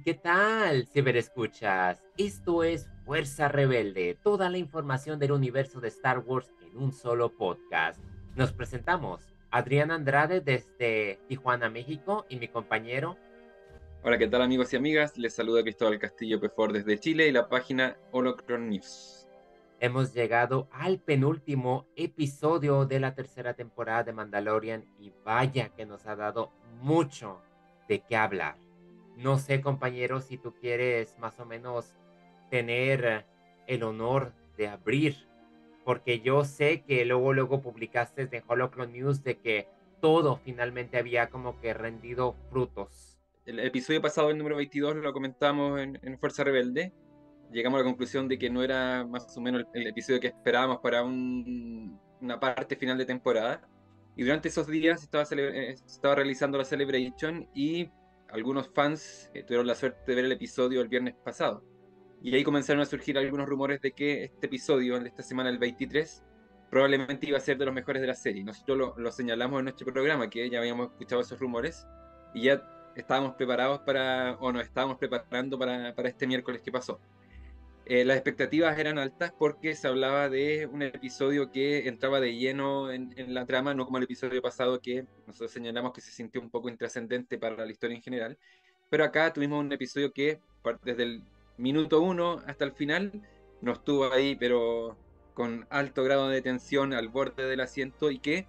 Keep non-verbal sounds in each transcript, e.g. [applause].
¡Hey! ¿Qué tal, ciberescuchas? Esto es Fuerza Rebelde, toda la información del universo de Star Wars en un solo podcast. Nos presentamos, Adrián Andrade desde Tijuana, México, y mi compañero. Hola, ¿qué tal amigos y amigas? Les saluda Cristóbal Castillo Pefor desde Chile y la página Holocron News. Hemos llegado al penúltimo episodio de la tercera temporada de Mandalorian y vaya que nos ha dado mucho de qué hablar. No sé, compañero, si tú quieres más o menos tener el honor de abrir, porque yo sé que luego, luego publicaste en Holocron News de que todo finalmente había como que rendido frutos. El episodio pasado, el número 22, lo comentamos en, Fuerza Rebelde. Llegamos a la conclusión de que no era más o menos el, episodio que esperábamos para una parte final de temporada. Y durante esos días estaba, eh, estaba realizando la Celebration y algunos fans eh, tuvieron la suerte de ver el episodio el viernes pasado. Y ahí comenzaron a surgir algunos rumores de que este episodio, de esta semana, el 23, probablemente iba a ser de los mejores de la serie. Nosotros lo, señalamos en nuestro programa, que ya habíamos escuchado esos rumores, y ya estábamos preparados para, o nos estábamos preparando para, para este miércoles que pasó. Eh, las expectativas eran altas porque se hablaba de un episodio que entraba de lleno en, la trama, no como el episodio pasado que nosotros señalamos que se sintió un poco intrascendente para la historia en general. Pero acá tuvimos un episodio que desde el minuto uno hasta el final nos tuvo ahí, pero con alto grado de tensión al borde del asiento y que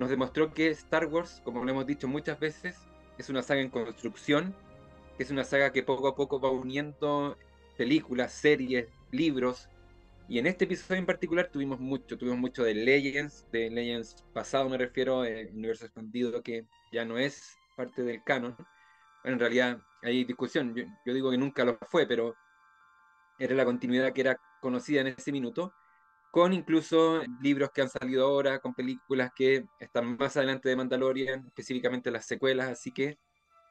nos demostró que Star Wars, como lo hemos dicho muchas veces, es una saga en construcción, es una saga que poco a poco va uniendo películas, series, libros. Y en este episodio en particular tuvimos mucho, tuvimos mucho de Legends, de Legends pasado me refiero, el universo expandido que ya no es parte del canon. en realidad hay discusión, yo, digo que nunca lo fue, pero era la continuidad que era conocida en ese minuto, con incluso libros que han salido ahora, con películas que están más adelante de Mandalorian, específicamente las secuelas, así que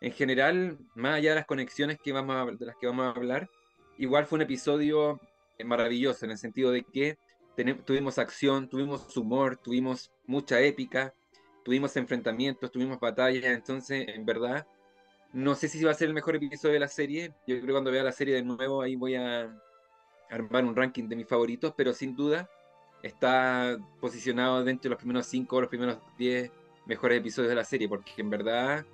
en general, más allá de las conexiones que vamos de las que vamos a hablar, igual fue un episodio eh, maravilloso en el sentido de que tuvimos acción, tuvimos humor, tuvimos mucha épica, tuvimos enfrentamientos, tuvimos batallas, entonces en verdad no sé si va a ser el mejor episodio de la serie, yo creo que cuando vea la serie de nuevo ahí voy a armar un ranking de mis favoritos, pero sin duda está posicionado dentro de los primeros 5 o los primeros 10 mejores episodios de la serie, porque en verdad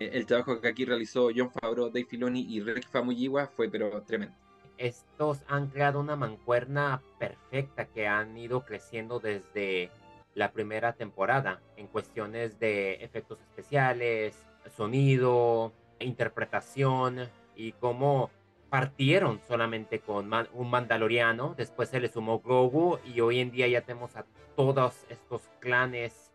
eh, el trabajo que aquí realizó John Favreau, Dave Filoni y Rick Famuyiwa fue pero tremendo estos han creado una mancuerna perfecta que han ido creciendo desde la primera temporada en cuestiones de efectos especiales, sonido, interpretación y cómo partieron solamente con un mandaloriano, después se le sumó Grogu y hoy en día ya tenemos a todos estos clanes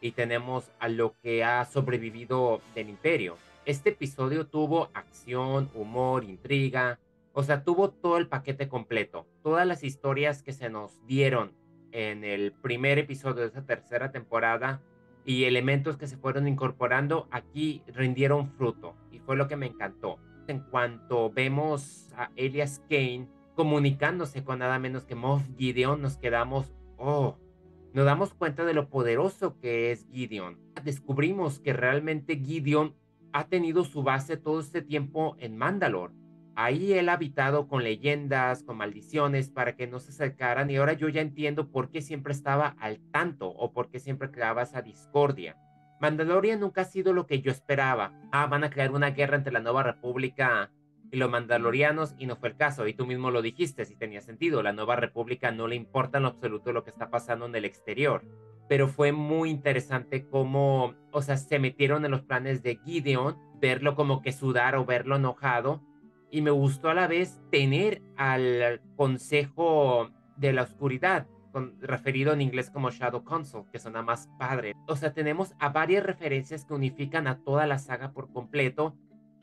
y tenemos a lo que ha sobrevivido del imperio. Este episodio tuvo acción, humor, intriga, o sea, tuvo todo el paquete completo. Todas las historias que se nos dieron en el primer episodio de esa tercera temporada y elementos que se fueron incorporando aquí rindieron fruto y fue lo que me encantó. En cuanto vemos a Elias Kane comunicándose con nada menos que Moff Gideon, nos quedamos, oh, nos damos cuenta de lo poderoso que es Gideon. Descubrimos que realmente Gideon ha tenido su base todo este tiempo en Mandalore Ahí él ha habitado con leyendas, con maldiciones para que no se acercaran y ahora yo ya entiendo por qué siempre estaba al tanto o por qué siempre creaba esa discordia. Mandalorian nunca ha sido lo que yo esperaba. Ah, van a crear una guerra entre la Nueva República y los mandalorianos y no fue el caso. Y tú mismo lo dijiste, si tenía sentido. La Nueva República no le importa en absoluto lo que está pasando en el exterior. Pero fue muy interesante cómo, o sea, se metieron en los planes de Gideon, verlo como que sudar o verlo enojado y me gustó a la vez tener al Consejo de la Oscuridad, referido en inglés como Shadow Council, que suena más padre. O sea, tenemos a varias referencias que unifican a toda la saga por completo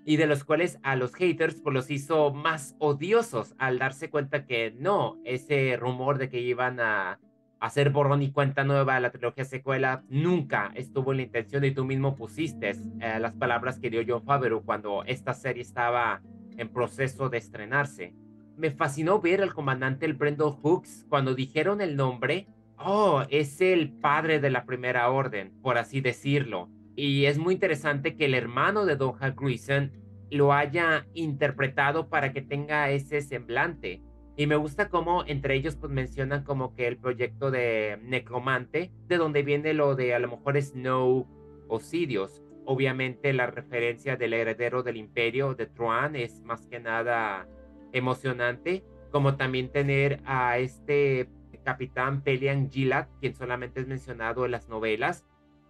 y de los cuales a los haters pues los hizo más odiosos al darse cuenta que no, ese rumor de que iban a hacer borrón y cuenta nueva a la trilogía secuela nunca estuvo en la intención y tú mismo pusiste eh, las palabras que dio John Favreau cuando esta serie estaba en proceso de estrenarse. Me fascinó ver al comandante el Brendel Hooks cuando dijeron el nombre. Oh, es el padre de la primera orden, por así decirlo. Y es muy interesante que el hermano de Doha Greason lo haya interpretado para que tenga ese semblante. Y me gusta cómo entre ellos pues mencionan como que el proyecto de Necromante, de donde viene lo de a lo mejor Snow o Sirius. Obviamente la referencia del heredero del imperio de Troan es más que nada emocionante, como también tener a este capitán Pelian Gilad, quien solamente es mencionado en las novelas.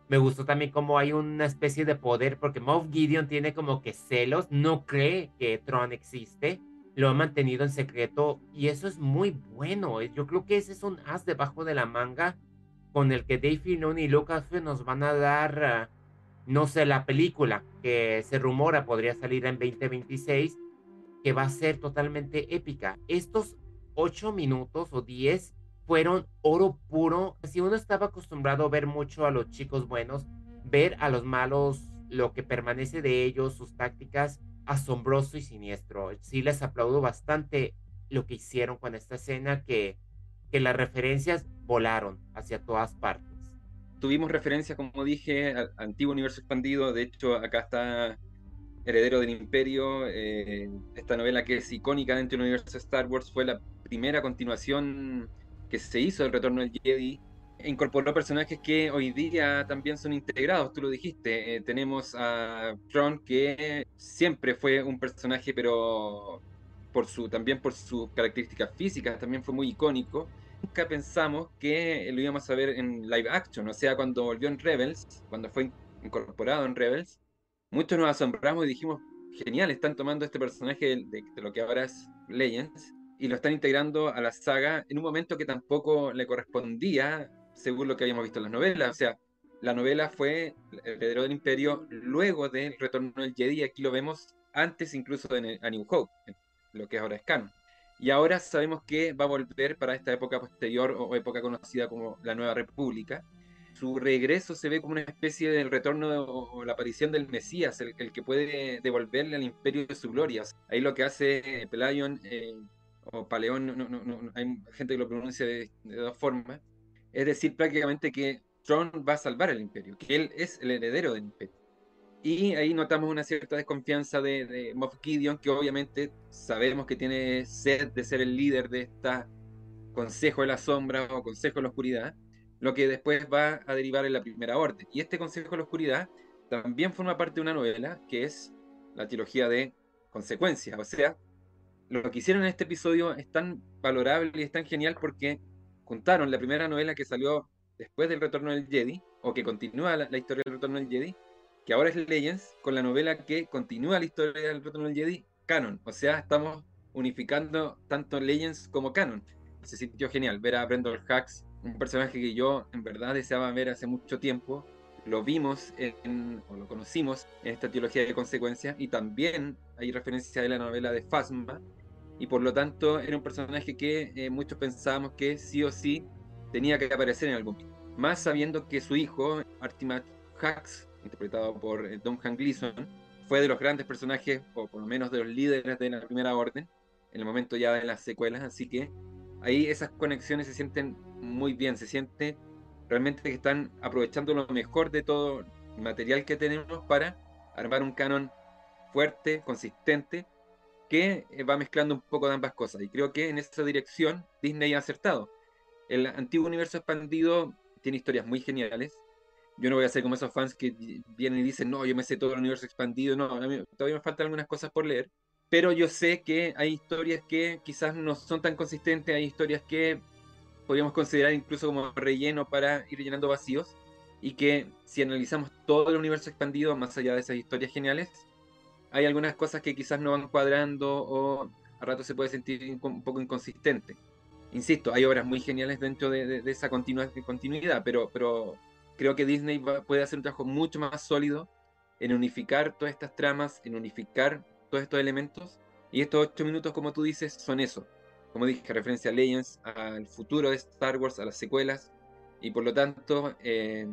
Me gustó también como hay una especie de poder, porque Moff Gideon tiene como que celos, no cree que Tron existe, lo ha mantenido en secreto y eso es muy bueno. Yo creo que ese es un as debajo de la manga con el que Dave Filoni y Lucasfilm nos van a dar, ah, no sé, la película que se rumora podría salir en 2026, que va a ser totalmente épica. Estos ocho minutos o diez fueron oro puro. Si uno estaba acostumbrado a ver mucho a los chicos buenos, ver a los malos, lo que permanece de ellos, sus tácticas, asombroso y siniestro. Sí les aplaudo bastante lo que hicieron con esta escena, que, que las referencias volaron hacia todas partes. Tuvimos referencias, como dije, al antiguo universo expandido. De hecho, acá está Heredero del Imperio. Eh, esta novela que es icónica dentro del universo Star Wars fue la primera continuación que se hizo del Retorno del Jedi, incorporó personajes que hoy día también son integrados, tú lo dijiste. Eh, tenemos a Tron, que siempre fue un personaje, pero por su, también por sus características físicas, también fue muy icónico. Nunca pensamos que lo íbamos a ver en live action, o sea, cuando volvió en Rebels, cuando fue incorporado en Rebels, muchos nos asombramos y dijimos, genial, están tomando este personaje de lo que ahora es Legends y lo están integrando a la saga en un momento que tampoco le correspondía, según lo que habíamos visto en las novelas. O sea, la novela fue El heredero del imperio luego del retorno del Jedi, aquí lo vemos antes incluso de A New Hope, lo que ahora es canon. Y ahora sabemos que va a volver para esta época posterior o época conocida como la Nueva República. Su regreso se ve como una especie del retorno o, la aparición del Mesías, el, que puede devolverle al imperio de su gloria. Ahí lo que hace Pelayon eh, o Paleón, no, hay gente que lo pronuncia de, dos formas, es decir, prácticamente que Tron va a salvar el imperio, que él es el heredero del imperio. Y ahí notamos una cierta desconfianza de, de Moff Gideon, que obviamente sabemos que tiene sed de ser el líder de esta Consejo de la Sombra o Consejo de la Oscuridad, lo que después va a derivar en la Primera Orden. Y este Consejo de la Oscuridad también forma parte de una novela que es la trilogía de Consecuencias, o sea, lo que hicieron en este episodio es tan valorable y es tan genial porque juntaron la primera novela que salió después del retorno del Jedi, o que continúa la, historia del retorno del Jedi, que ahora es Legends, con la novela que continúa la historia del retorno del Jedi, canon. O sea, estamos unificando tanto Legends como canon. Se sintió genial ver a Brendan Hacks, un personaje que yo en verdad deseaba ver hace mucho tiempo. Lo vimos o lo conocimos en esta teología de consecuencias y también hay referencia de la novela de Phasma, y por lo tanto era un personaje que eh, muchos pensábamos que sí o sí tenía que aparecer en algún momento. Más sabiendo que su hijo, Artimat Hax, interpretado por eh, Don Han Gleason, fue de los grandes personajes, o por lo menos de los líderes de la Primera Orden, en el momento ya de las secuelas, así que ahí esas conexiones se sienten muy bien, se siente realmente que están aprovechando lo mejor de todo el material que tenemos para armar un canon fuerte, consistente, que eh, va mezclando un poco de ambas cosas. Y creo que en esa dirección Disney ha acertado. El antiguo universo expandido tiene historias muy geniales. Yo no voy a ser como esos fans que vienen y dicen, no, yo me sé todo el universo expandido. No, todavía me faltan algunas cosas por leer. Pero yo sé que hay historias que quizás no son tan consistentes, hay historias que podríamos considerar incluso como relleno para ir llenando vacíos. Y que si analizamos todo el universo expandido, más allá de esas historias geniales, hay algunas cosas que quizás no van cuadrando o a rato se puede sentir un poco inconsistente. Insisto, hay obras muy geniales dentro de, esa continuidad, pero, pero creo que Disney puede hacer un trabajo mucho más sólido en unificar todas estas tramas, en unificar todos estos elementos. Y estos ocho minutos, como tú dices, son eso. Como dije, referencia a Legends, al futuro de Star Wars, a las secuelas. Y por lo tanto, eh,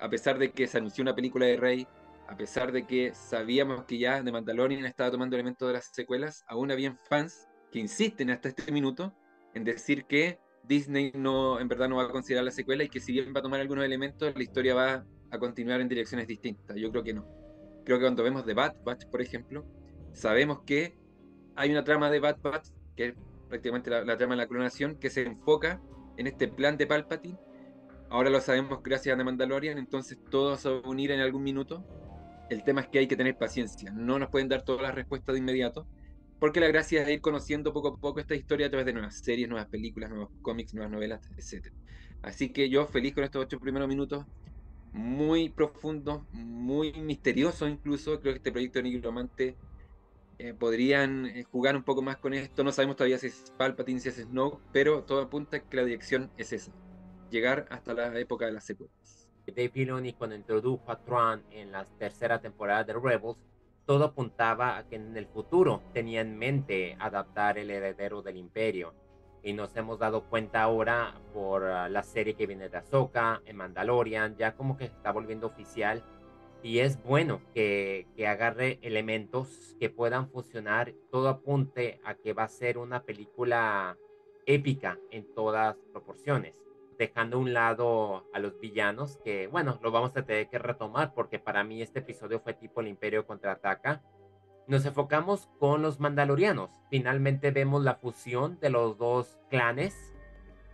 a pesar de que se anunció una película de Rey, a pesar de que sabíamos que ya The Mandalorian estaba tomando elementos de las secuelas, aún habían fans que insisten hasta este minuto en decir que Disney no, en verdad no va a considerar la secuela y que si bien va a tomar algunos elementos, la historia va a continuar en direcciones distintas. Yo creo que no. Creo que cuando vemos The Bad Batch, por ejemplo, sabemos que hay una trama de Bad Batch, que es prácticamente la, trama de la clonación, que se enfoca en este plan de Palpatine. Ahora lo sabemos gracias a The Mandalorian, entonces todo se va a unir en algún minuto. El tema es que hay que tener paciencia, no nos pueden dar todas las respuestas de inmediato, porque la gracia es ir conociendo poco a poco esta historia a través de nuevas series, nuevas películas, nuevos cómics, nuevas novelas, etc. Así que yo feliz con estos ocho primeros minutos, muy profundos, muy misteriosos incluso. Creo que este proyecto de Nigromante eh, podrían eh, jugar un poco más con esto. No sabemos todavía si es Palpatine, si es Snow, pero todo apunta que la dirección es esa: llegar hasta la época de las secuelas. Dave Filoni, cuando introdujo a Tron en la tercera temporada de Rebels, todo apuntaba a que en el futuro tenía en mente adaptar el heredero del imperio. Y nos hemos dado cuenta ahora por ah, la serie que viene de Ahsoka, en Mandalorian, ya como que está volviendo oficial. Y es bueno que, que agarre elementos que puedan funcionar. Todo apunte a que va a ser una película épica en todas proporciones dejando a un lado a los villanos, que bueno, lo vamos a tener que retomar porque para mí este episodio fue tipo el Imperio contraataca. Nos enfocamos con los Mandalorianos. Finalmente vemos la fusión de los dos clanes.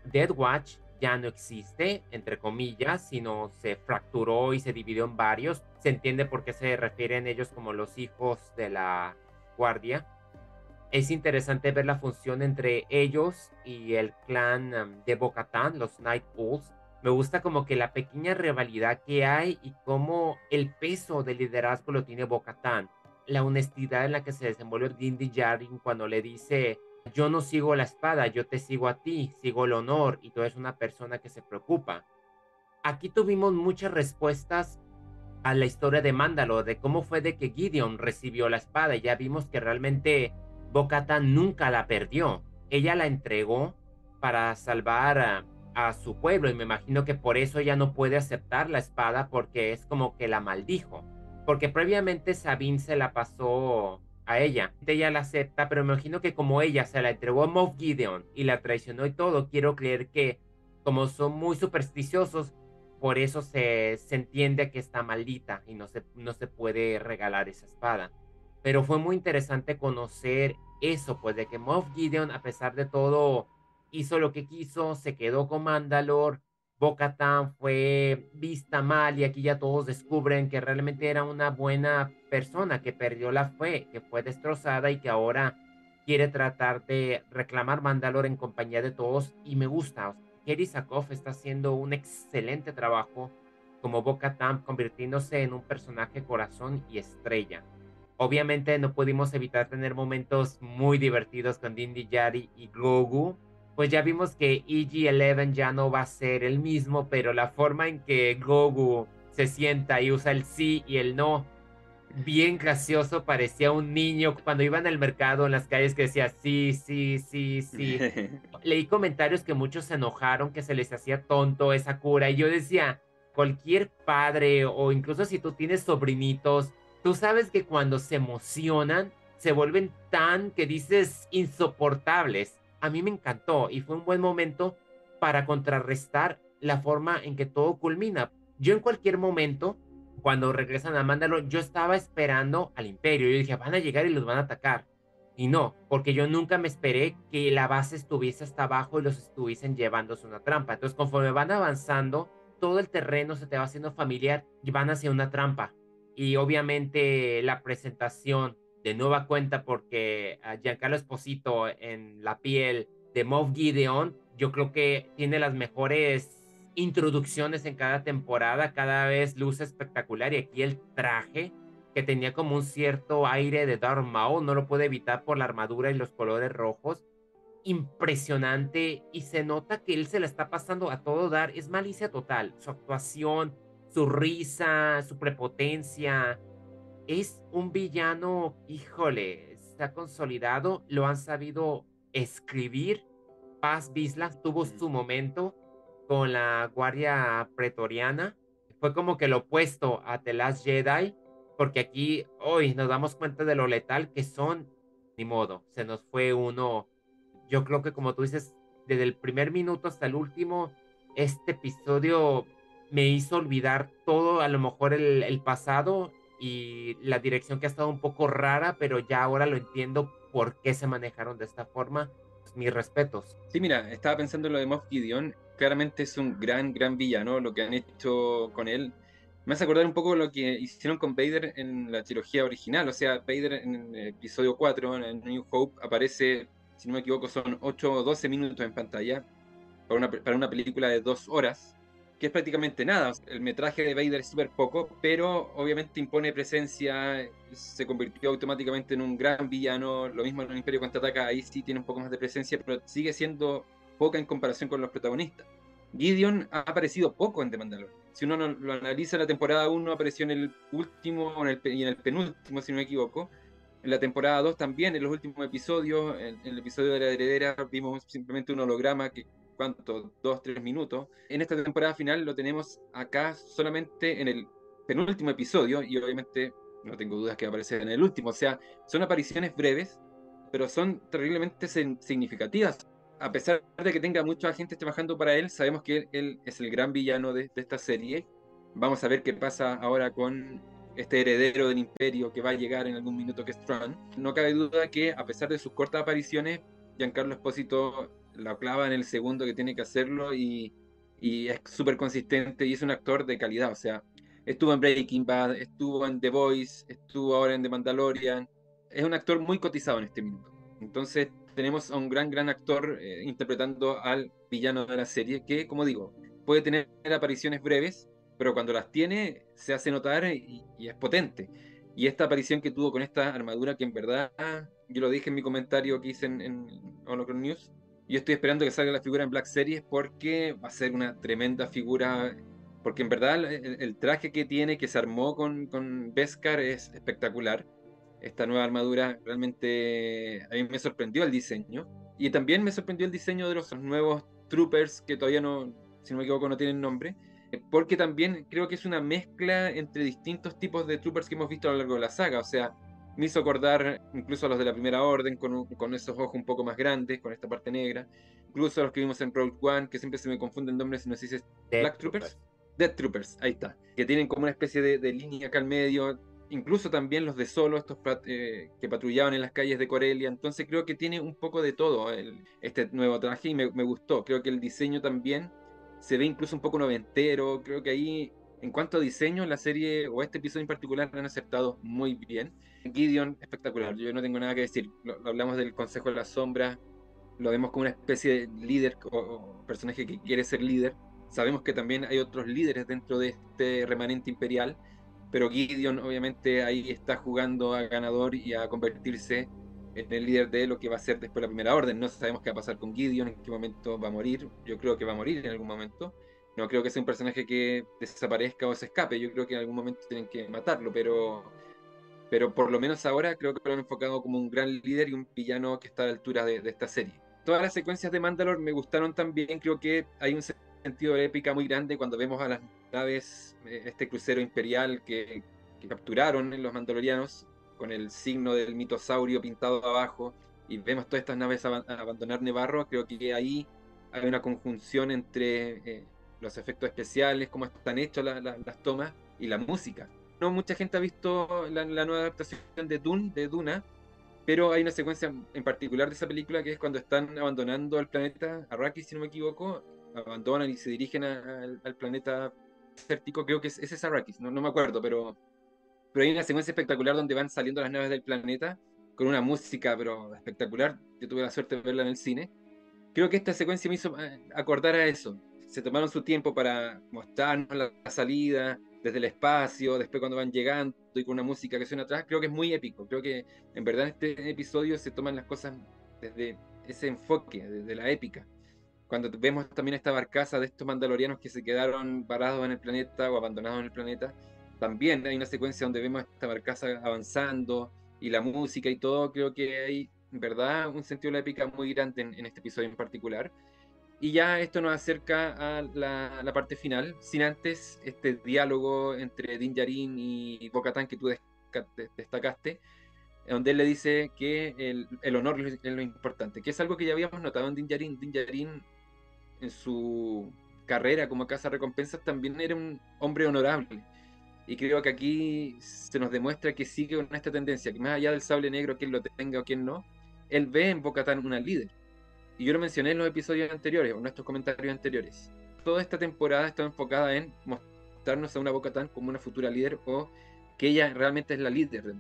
Dead Watch ya no existe, entre comillas, sino se fracturó y se dividió en varios. Se entiende por qué se refieren ellos como los hijos de la guardia es interesante ver la función entre ellos y el clan um, de Bocatán, los Night Bulls. Me gusta como que la pequeña rivalidad que hay y cómo el peso del liderazgo lo tiene Bocatán. La honestidad en la que se desenvuelve Dindy Jarin cuando le dice, yo no sigo la espada, yo te sigo a ti, sigo el honor y tú eres una persona que se preocupa. Aquí tuvimos muchas respuestas a la historia de Mándalo, de cómo fue de que Gideon recibió la espada ya vimos que realmente Bocata nunca la perdió. Ella la entregó para salvar a, su pueblo y me imagino que por eso ella no puede aceptar la espada porque es como que la maldijo. Porque previamente Sabine se la pasó a ella. Ella la acepta, pero me imagino que como ella se la entregó a Moff Gideon y la traicionó y todo, quiero creer que como son muy supersticiosos, por eso se, se entiende que está maldita y no se, no se puede regalar esa espada. Pero fue muy interesante conocer eso, pues de que Moff Gideon, a pesar de todo, hizo lo que quiso, se quedó con Mandalore, Bo-Katan fue vista mal y aquí ya todos descubren que realmente era una buena persona, que perdió la fe, que fue destrozada y que ahora quiere tratar de reclamar Mandalore en compañía de todos y me gusta. Kerry Sakov está haciendo un excelente trabajo como Bo-Katan, convirtiéndose en un personaje corazón y estrella. Obviamente no pudimos evitar tener momentos muy divertidos con Dindy Yari y Grogu. Pues ya vimos que EG-11 ya no va a ser el mismo, pero la forma en que Grogu se sienta y usa el sí y el no, bien gracioso, parecía un niño cuando iba en el mercado, en las calles, que decía sí, sí, sí, sí. [laughs] Leí comentarios que muchos se enojaron, que se les hacía tonto esa cura, y yo decía, cualquier padre o incluso si tú tienes sobrinitos, Tú sabes que cuando se emocionan, se vuelven tan que dices insoportables. A mí me encantó y fue un buen momento para contrarrestar la forma en que todo culmina. Yo en cualquier momento, cuando regresan a Mándalo, yo estaba esperando al imperio. Yo dije, van a llegar y los van a atacar. Y no, porque yo nunca me esperé que la base estuviese hasta abajo y los estuviesen llevándose una trampa. Entonces, conforme van avanzando, todo el terreno se te va haciendo familiar y van hacia una trampa y obviamente la presentación de nueva cuenta porque a Giancarlo Esposito en la piel de Moff Gideon, yo creo que tiene las mejores introducciones en cada temporada, cada vez luce espectacular y aquí el traje que tenía como un cierto aire de Darth Maul, no lo puede evitar por la armadura y los colores rojos, impresionante y se nota que él se la está pasando a todo dar, es malicia total, su actuación, su risa, su prepotencia. Es un villano, híjole, está consolidado, lo han sabido escribir. Paz Bislas tuvo su momento con la Guardia Pretoriana. Fue como que lo opuesto a The Last Jedi, porque aquí hoy nos damos cuenta de lo letal que son. Ni modo, se nos fue uno. Yo creo que como tú dices, desde el primer minuto hasta el último, este episodio me hizo olvidar todo, a lo mejor el, pasado, y la dirección que ha estado un poco rara, pero ya ahora lo entiendo por qué se manejaron de esta forma. Mis respetos. Sí, mira, estaba pensando en lo de Moff Gideon. Claramente es un gran, gran villano. Lo que han hecho con él me hace acordar un poco lo que hicieron con Vader en la trilogía original. O sea, Vader en el episodio 4, en New Hope, aparece, si no me equivoco, son 8 o 12 minutos en pantalla para una, para una película de dos horas que es prácticamente nada. El metraje de Vader es súper poco, pero obviamente impone presencia, se convirtió automáticamente en un gran villano. Lo mismo en el Imperio Contraataca, ahí sí tiene un poco más de presencia, pero sigue siendo poca en comparación con los protagonistas. Gideon ha aparecido poco en The Mandalorian. Si uno lo analiza, la temporada 1 apareció en el último en el, y en el penúltimo, si no me equivoco. En la temporada 2 también, en los últimos episodios, en, en el episodio de la heredera, vimos simplemente un holograma que ¿cuánto? Dos, tres minutos. En esta temporada final lo tenemos acá solamente en el penúltimo episodio y obviamente no tengo dudas que va a aparecer en el último. O sea, son apariciones breves, pero son terriblemente significativas. A pesar de que tenga mucha gente trabajando para él, sabemos que él, es el gran villano de, esta serie. Vamos a ver qué pasa ahora con este heredero del imperio que va a llegar en algún minuto que es Tron. No cabe duda que a pesar de sus cortas apariciones, Giancarlo Espósito la clava en el segundo que tiene que hacerlo y, es súper consistente y es un actor de calidad. O sea, estuvo en Breaking Bad, estuvo en The Voice, estuvo ahora en The Mandalorian. Es un actor muy cotizado en este minuto. Entonces tenemos a un gran, gran actor eh, interpretando al villano de la serie que, como digo, puede tener apariciones breves, pero cuando las tiene se hace notar y, es potente. Y esta aparición que tuvo con esta armadura que en verdad, yo lo dije en mi comentario que hice en, en News, yo estoy esperando que salga la figura en Black Series porque va a ser una tremenda figura. Porque en verdad el, traje que tiene, que se armó con, con Beskar, es espectacular. Esta nueva armadura realmente a mí me sorprendió el diseño. Y también me sorprendió el diseño de los nuevos Troopers, que todavía no, si no me equivoco, no tienen nombre. Porque también creo que es una mezcla entre distintos tipos de Troopers que hemos visto a lo largo de la saga. O sea, me hizo acordar incluso a los de la primera orden, con, con, esos ojos un poco más grandes, con esta parte negra. Incluso a los que vimos en Rogue One, que siempre se me confunden nombres si no se dice Black Troopers. Dead Troopers, ahí está. Que tienen como una especie de, línea acá al medio. Incluso también los de Solo, estos eh, que patrullaban en las calles de Corelia. Entonces creo que tiene un poco de todo este nuevo traje y me, me gustó. Creo que el diseño también se ve incluso un poco noventero. Creo que ahí en cuanto a diseño, la serie o este episodio en particular han acertado muy bien. Gideon, espectacular, yo no tengo nada que decir. Lo, hablamos del Consejo de la Sombra, lo vemos como una especie de líder o, personaje que quiere ser líder. Sabemos que también hay otros líderes dentro de este remanente imperial, pero Gideon obviamente ahí está jugando a ganador y a convertirse en el líder de lo que va a ser después la primera orden. No sabemos qué va a pasar con Gideon, en qué momento va a morir. Yo creo que va a morir en algún momento no creo que sea un personaje que desaparezca o se escape. Yo creo que en algún momento tienen que matarlo, pero, pero por lo menos ahora creo que lo han enfocado como un gran líder y un villano que está a la altura de, esta serie. Todas las secuencias de Mandalore me gustaron también. Creo que hay un sentido de épica muy grande cuando vemos a las naves, eh, este crucero imperial que, capturaron los mandalorianos con el signo del mitosaurio pintado abajo y vemos todas estas naves abandonar Nevarro. Creo que ahí hay una conjunción entre eh, los efectos especiales, cómo están hechos las tomas y la música. No mucha gente ha visto la, nueva adaptación de Dune, de Duna, pero hay una secuencia en particular de esa película que es cuando están abandonando el planeta Arrakis, si no me equivoco, abandonan y se dirigen al planeta desértico, creo que es, ese es Arrakis, no, no me acuerdo, pero, pero hay una secuencia espectacular donde van saliendo las naves del planeta con una música pero espectacular, yo tuve la suerte de verla en el cine. Creo que esta secuencia me hizo eh, acordar a eso, se tomaron su tiempo para mostrarnos la, salida desde el espacio, después cuando van llegando y con una música que suena atrás, creo que es muy épico. Creo que en verdad en este episodio se toman las cosas desde ese enfoque, desde la épica. Cuando vemos también esta barcaza de estos mandalorianos que se quedaron parados en el planeta o abandonados en el planeta, también hay una secuencia donde vemos esta barcaza avanzando y la música y todo, creo que hay en verdad un sentido de la épica muy grande en este episodio en particular. Y ya esto nos acerca a la, parte final, sin antes este diálogo entre Din Djarin y Bocatán que tú destacaste, donde él le dice que el, honor es lo importante, que es algo que ya habíamos notado en Din Djarin. Din en su carrera como casa recompensas, también era un hombre honorable. Y creo que aquí se nos demuestra que sigue con esta tendencia, que más allá del sable negro, quien lo tenga o quien no, él ve en Bocatán una líder. Y yo lo mencioné en los episodios anteriores, en nuestros comentarios anteriores. Toda esta temporada está enfocada en mostrarnos a una Bocatán como una futura líder o que ella realmente es la líder.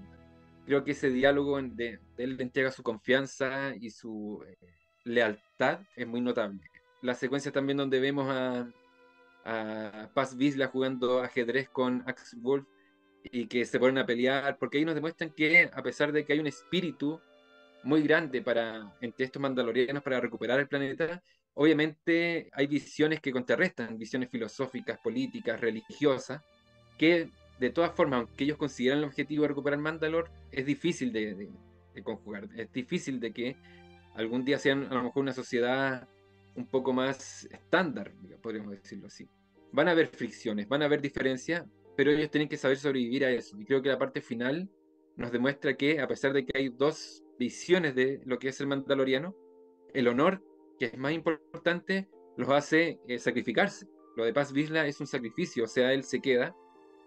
Creo que ese diálogo de, él le entrega su confianza y su eh, lealtad es muy notable. La secuencia también donde vemos a, Paz Vizla jugando ajedrez con Axel Wolf y que se ponen a pelear, porque ahí nos demuestran que a pesar de que hay un espíritu muy grande para entre estos mandalorianos para recuperar el planeta, obviamente hay visiones que contrarrestan, visiones filosóficas, políticas, religiosas, que de todas formas, aunque ellos consideran el objetivo de recuperar Mandalor, es difícil de, de conjugar, es difícil de que algún día sean a lo mejor una sociedad un poco más estándar, podríamos decirlo así. Van a haber fricciones, van a haber diferencias, pero ellos tienen que saber sobrevivir a eso. Y creo que la parte final nos demuestra que, a pesar de que hay dos visiones de lo que es el mandaloriano, el honor, que es más importante, los hace eh, sacrificarse. Lo de Paz Vizla es un sacrificio, o sea, él se queda,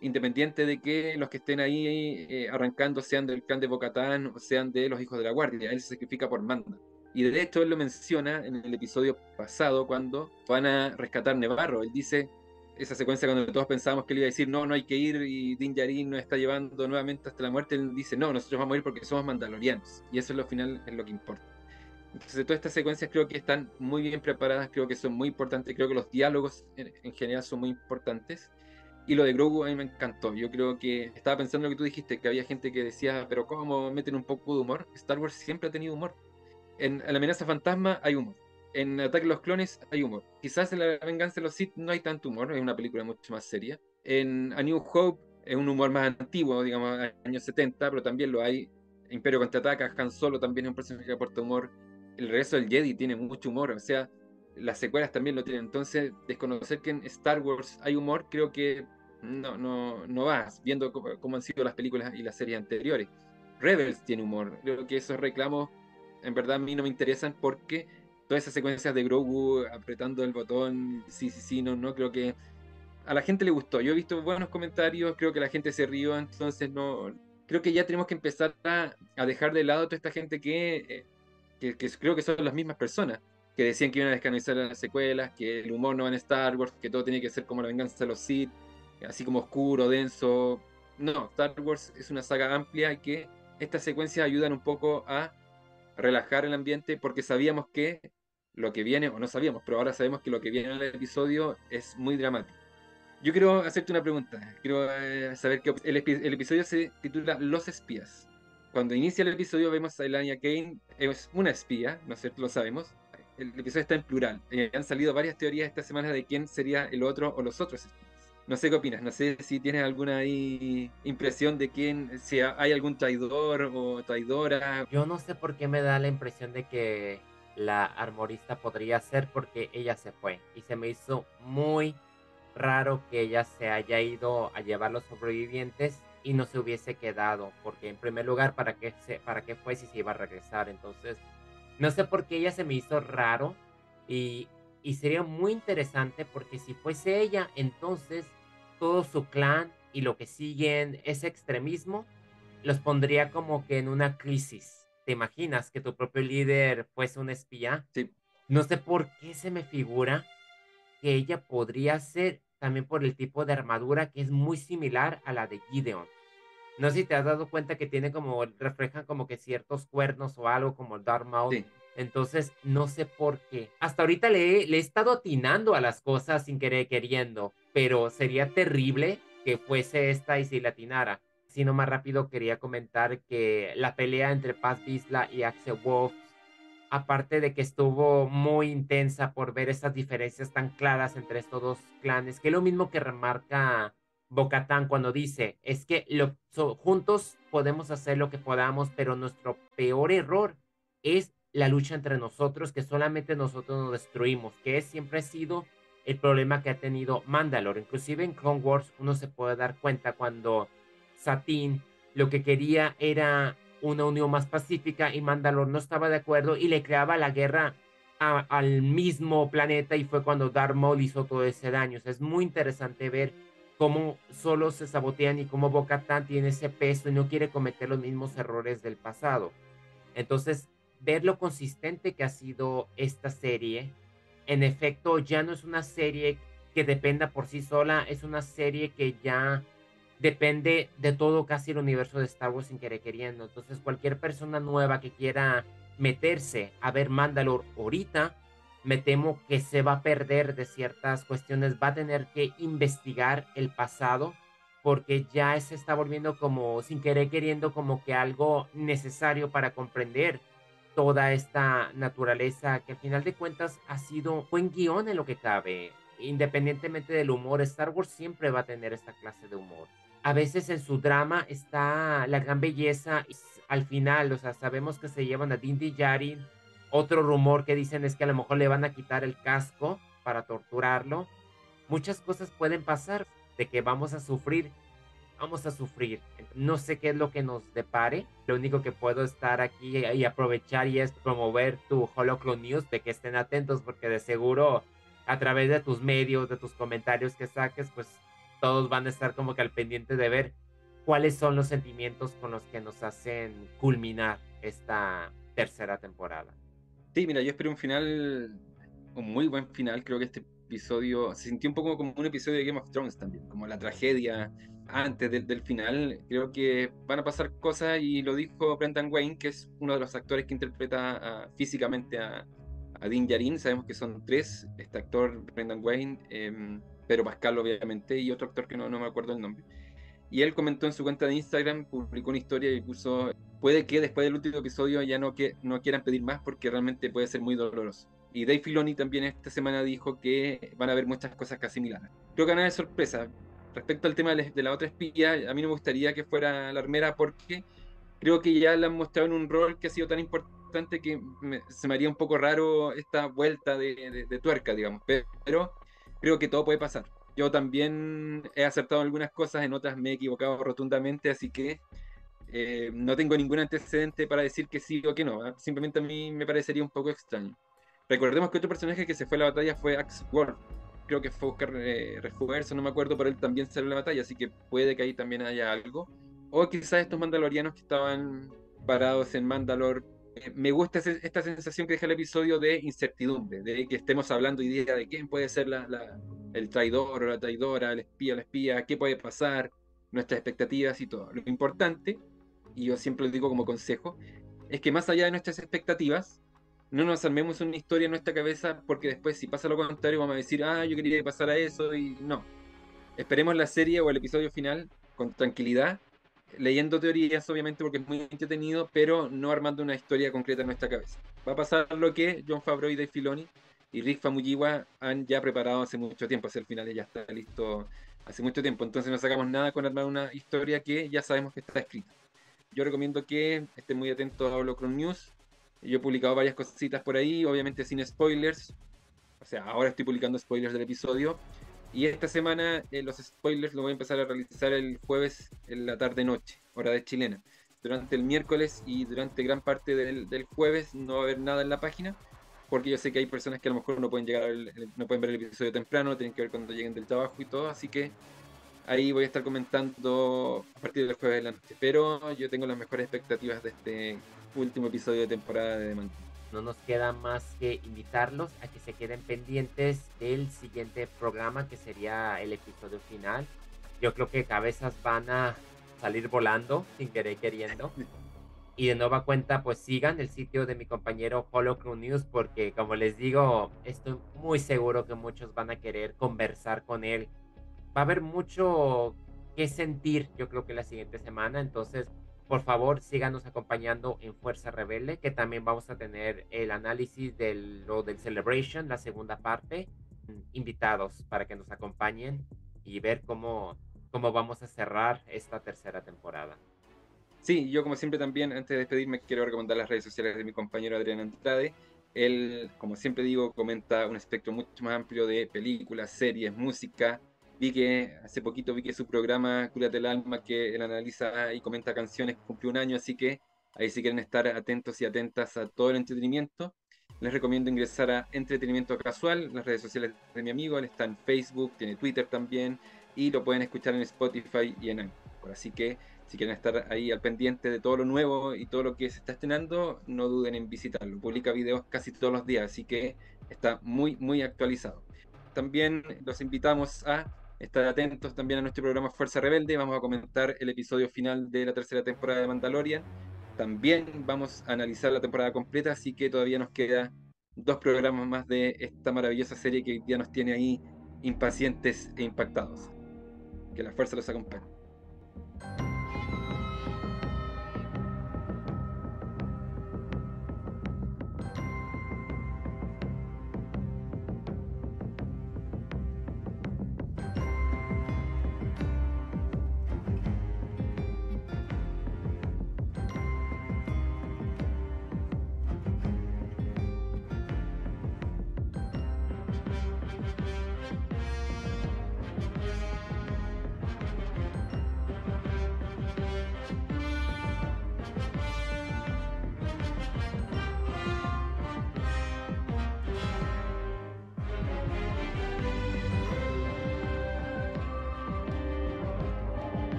independiente de que los que estén ahí eh, arrancando sean del clan de Bocatán o sean de los hijos de la guardia, él se sacrifica por manda. Y de hecho él lo menciona en el episodio pasado cuando van a rescatar Nevarro. Él dice esa secuencia cuando todos pensábamos que él iba a decir no, no hay que ir y Din Djarin nos está llevando nuevamente hasta la muerte. Él dice no, nosotros vamos a ir porque somos mandalorianos. Y eso es lo final, es lo que importa. Entonces todas estas secuencias creo que están muy bien preparadas, creo que son muy importantes, creo que los diálogos en, en general son muy importantes. Y lo de Grogu a mí me encantó. Yo creo que estaba pensando lo que tú dijiste, que había gente que decía, pero ¿cómo meten un poco de humor? Star Wars siempre ha tenido humor en, La amenaza fantasma hay humor. En Ataque de los clones hay humor. Quizás en La venganza de los Sith no hay tanto humor, es una película mucho más seria. En A New Hope es un humor más antiguo, digamos, años 70, pero también lo hay. Imperio contraataca, Han Solo también es un personaje que aporta humor. El regreso del Jedi tiene mucho humor, o sea, las secuelas también lo tienen. Entonces, desconocer que en Star Wars hay humor, creo que no, no, no vas, viendo cómo, han sido las películas y las series anteriores. Rebels tiene humor, creo que esos reclamos en verdad a mí no me interesan porque todas esas secuencias de Grogu apretando el botón, sí, sí, sí, no, no, creo que a la gente le gustó. Yo he visto buenos comentarios, creo que la gente se rió, entonces no, creo que ya tenemos que empezar a, dejar de lado toda esta gente que, eh, que, creo que son las mismas personas, que decían que iban a descanonizar las secuelas, que el humor no va en Star Wars, que todo tiene que ser como la venganza de los Sith, así como oscuro, denso. No, Star Wars es una saga amplia y que estas secuencias ayudan un poco a relajar el ambiente porque sabíamos que lo que viene, o no sabíamos, pero ahora sabemos que lo que viene en el episodio es muy dramático. Yo quiero hacerte una pregunta. Quiero eh, saber que el, episodio se titula Los espías. Cuando inicia el episodio vemos a Elania Kane, es una espía, ¿no es cierto? Lo sabemos. El episodio está en plural. Eh, han salido varias teorías esta semana de quién sería el otro o los otros espías. No sé qué opinas, no sé si tienes alguna impresión de quién, si hay algún traidor o traidora. Yo no sé por qué me da la impresión de que la armorista podría ser porque ella se fue y se me hizo muy raro que ella se haya ido a llevar los sobrevivientes y no se hubiese quedado, porque en primer lugar, ¿para qué, para qué fue si se iba a regresar? Entonces, no sé por qué ella se me hizo raro y, y sería muy interesante porque si fuese ella, entonces todo su clan y lo que siguen ese extremismo, los pondría como que en una crisis. ¿Te imaginas que tu propio líder fuese un espía? Sí. No sé por qué se me figura que ella podría ser también por el tipo de armadura que es muy similar a la de Gideon. No sé si te has dado cuenta que tiene como, reflejan como que ciertos cuernos o algo como Darth Maul. Sí. Entonces, no sé por qué. Hasta ahorita le, le he estado atinando a las cosas sin querer queriendo, pero sería terrible que fuese esta y si la atinara. Sino más rápido quería comentar que la pelea entre Paz Vizla y Axel Wolf, aparte de que estuvo muy intensa por ver esas diferencias tan claras entre estos dos clanes, que es lo mismo que remarca Bocatán cuando dice, es que lo, juntos podemos hacer lo que podamos, pero nuestro peor error es la lucha entre nosotros, que solamente nosotros nos destruimos, que siempre ha sido el problema que ha tenido Mandalore. Inclusive en Clone Wars uno se puede dar cuenta cuando Satín lo que quería era una unión más pacífica y Mandalore no estaba de acuerdo y le creaba la guerra al mismo planeta y fue cuando Darth Maul hizo todo ese daño. es muy interesante ver cómo solo se sabotean y cómo Boca tiene ese peso y no quiere cometer los mismos errores del pasado. Entonces, ver lo consistente que ha sido esta serie, en efecto, ya no es una serie que dependa por sí sola, es una serie que ya depende de todo casi el universo de Star Wars sin querer queriendo. Entonces, cualquier persona nueva que quiera meterse a ver Mandalore ahorita, me temo que se va a perder de ciertas cuestiones, va a tener que investigar el pasado porque ya se está volviendo como sin querer queriendo como que algo necesario para comprender toda esta naturaleza que al final de cuentas ha sido buen guion en lo que cabe. Independientemente del humor, Star Wars siempre va a tener esta clase de humor. A veces en su drama está la gran belleza al final, o sea, sabemos que se llevan a Dindy Yarin otro rumor que dicen es que a lo mejor le van a quitar el casco para torturarlo. Muchas cosas pueden pasar de que vamos a sufrir. Vamos a sufrir. No sé qué es lo que nos depare. Lo único que puedo estar aquí y aprovechar y es promover tu Holocron News de que estén atentos porque de seguro a través de tus medios, de tus comentarios que saques, pues todos van a estar como que al pendiente de ver cuáles son los sentimientos con los que nos hacen culminar esta tercera temporada. Sí, mira, yo espero un final, un muy buen final. Creo que este episodio se sintió un poco como un episodio de Game of Thrones también, como la tragedia antes del final. Creo que van a pasar cosas y lo dijo Brendan Wayne, que es uno de los actores que interpreta físicamente a, a Din Djarin. Sabemos que son tres, este actor Brendan Wayne, eh, Pedro Pascal obviamente, y otro actor que no, no me acuerdo el nombre. Y él comentó en su cuenta de Instagram, publicó una historia y puso, puede que después del último episodio ya no, que, no quieran pedir más porque realmente puede ser muy doloroso. Y Dave Filoni también esta semana dijo que van a haber muchas cosas casi similares. Creo que van a haber sorpresa. Respecto al tema de la otra espía, a mí me gustaría que fuera la armera porque creo que ya la han mostrado en un rol que ha sido tan importante que se me haría un poco raro esta vuelta de, de tuerca, digamos. Pero creo que todo puede pasar yo también he acertado algunas cosas, en otras me he equivocado rotundamente, así que eh, no tengo ningún antecedente para decir que sí o que no. ¿ah? Simplemente a mí me parecería un poco extraño. Recordemos que otro personaje que se fue a la batalla fue Axe Wolf. Creo que fue a buscar eh, refuerzo, no me acuerdo, pero él también salió a la batalla, así que puede que ahí también haya algo. O quizás estos mandalorianos que estaban parados en Mandalor eh, me gusta esta sensación que deja el episodio de incertidumbre, de que estemos hablando hoy día de quién puede ser el traidor o la traidora, el espía o la espía, qué puede pasar, nuestras expectativas y todo. Lo importante, y yo siempre lo digo como consejo, es que más allá de nuestras expectativas, no nos armemos una historia en nuestra cabeza porque después si pasa lo contrario vamos a decir, ah, yo quería que pasara eso y no. Esperemos la serie o el episodio final con tranquilidad leyendo teorías, obviamente, porque es muy entretenido, pero no armando una historia concreta en nuestra cabeza. Va a pasar lo que John Favreau y Dave Filoni y Rick Famuyiwa han ya preparado hace mucho tiempo, hacia el final ya está listo hace mucho tiempo, entonces no sacamos nada con armar una historia que ya sabemos que está escrita. Yo recomiendo que estén muy atentos a Holocron News. Yo he publicado varias cositas por ahí, obviamente sin spoilers. O sea, ahora estoy publicando spoilers del episodio y esta semana eh, los spoilers los voy a empezar a realizar el jueves en la tarde-noche, hora de chilena. Durante el miércoles y durante gran parte del, jueves no va a haber nada en la página, porque yo sé que hay personas que a lo mejor no pueden llegar, no pueden ver el episodio temprano, tienen que ver cuando lleguen del trabajo y todo, así que ahí voy a estar comentando a partir del jueves de la noche. Pero yo tengo las mejores expectativas de este último episodio de temporada de The no nos queda más que invitarlos a que se queden pendientes del siguiente programa que sería el episodio final. Yo creo que cabezas van a salir volando sin querer queriendo. Y de nueva cuenta, pues sigan el sitio de mi compañero Holocron News porque como les digo, estoy muy seguro que muchos van a querer conversar con él. Va a haber mucho que sentir, yo creo que la siguiente semana, entonces por favor, síganos acompañando en Fuerza Rebelde, que también vamos a tener el análisis del, lo del Celebration, la segunda parte, invitados para que nos acompañen y ver cómo, cómo vamos a cerrar esta tercera temporada. Sí, yo como siempre también, antes de despedirme, quiero recomendar las redes sociales de mi compañero Adrián Andrade. Él, como siempre digo, comenta un espectro mucho más amplio de películas, series, música, Vi que hace poquito vi que su programa Cúrate el Alma, que él analiza y comenta canciones, cumplió un año, así que ahí si quieren estar atentos y atentas a todo el entretenimiento, les recomiendo ingresar a Entretenimiento Casual, las redes sociales de mi amigo, él está en Facebook, tiene Twitter también, y lo pueden escuchar en Spotify y en Anchor. Así que si quieren estar ahí al pendiente de todo lo nuevo y todo lo que se está estrenando, no duden en visitarlo. Publica videos casi todos los días, así que está muy, muy actualizado. También los invitamos a estar atentos también a nuestro programa Fuerza Rebelde. Vamos a comentar el episodio final de la tercera temporada de Mandalorian. También vamos a analizar la temporada completa, así que todavía nos queda dos programas más de esta maravillosa serie que día nos tiene ahí impacientes e impactados. Que la fuerza los acompañe.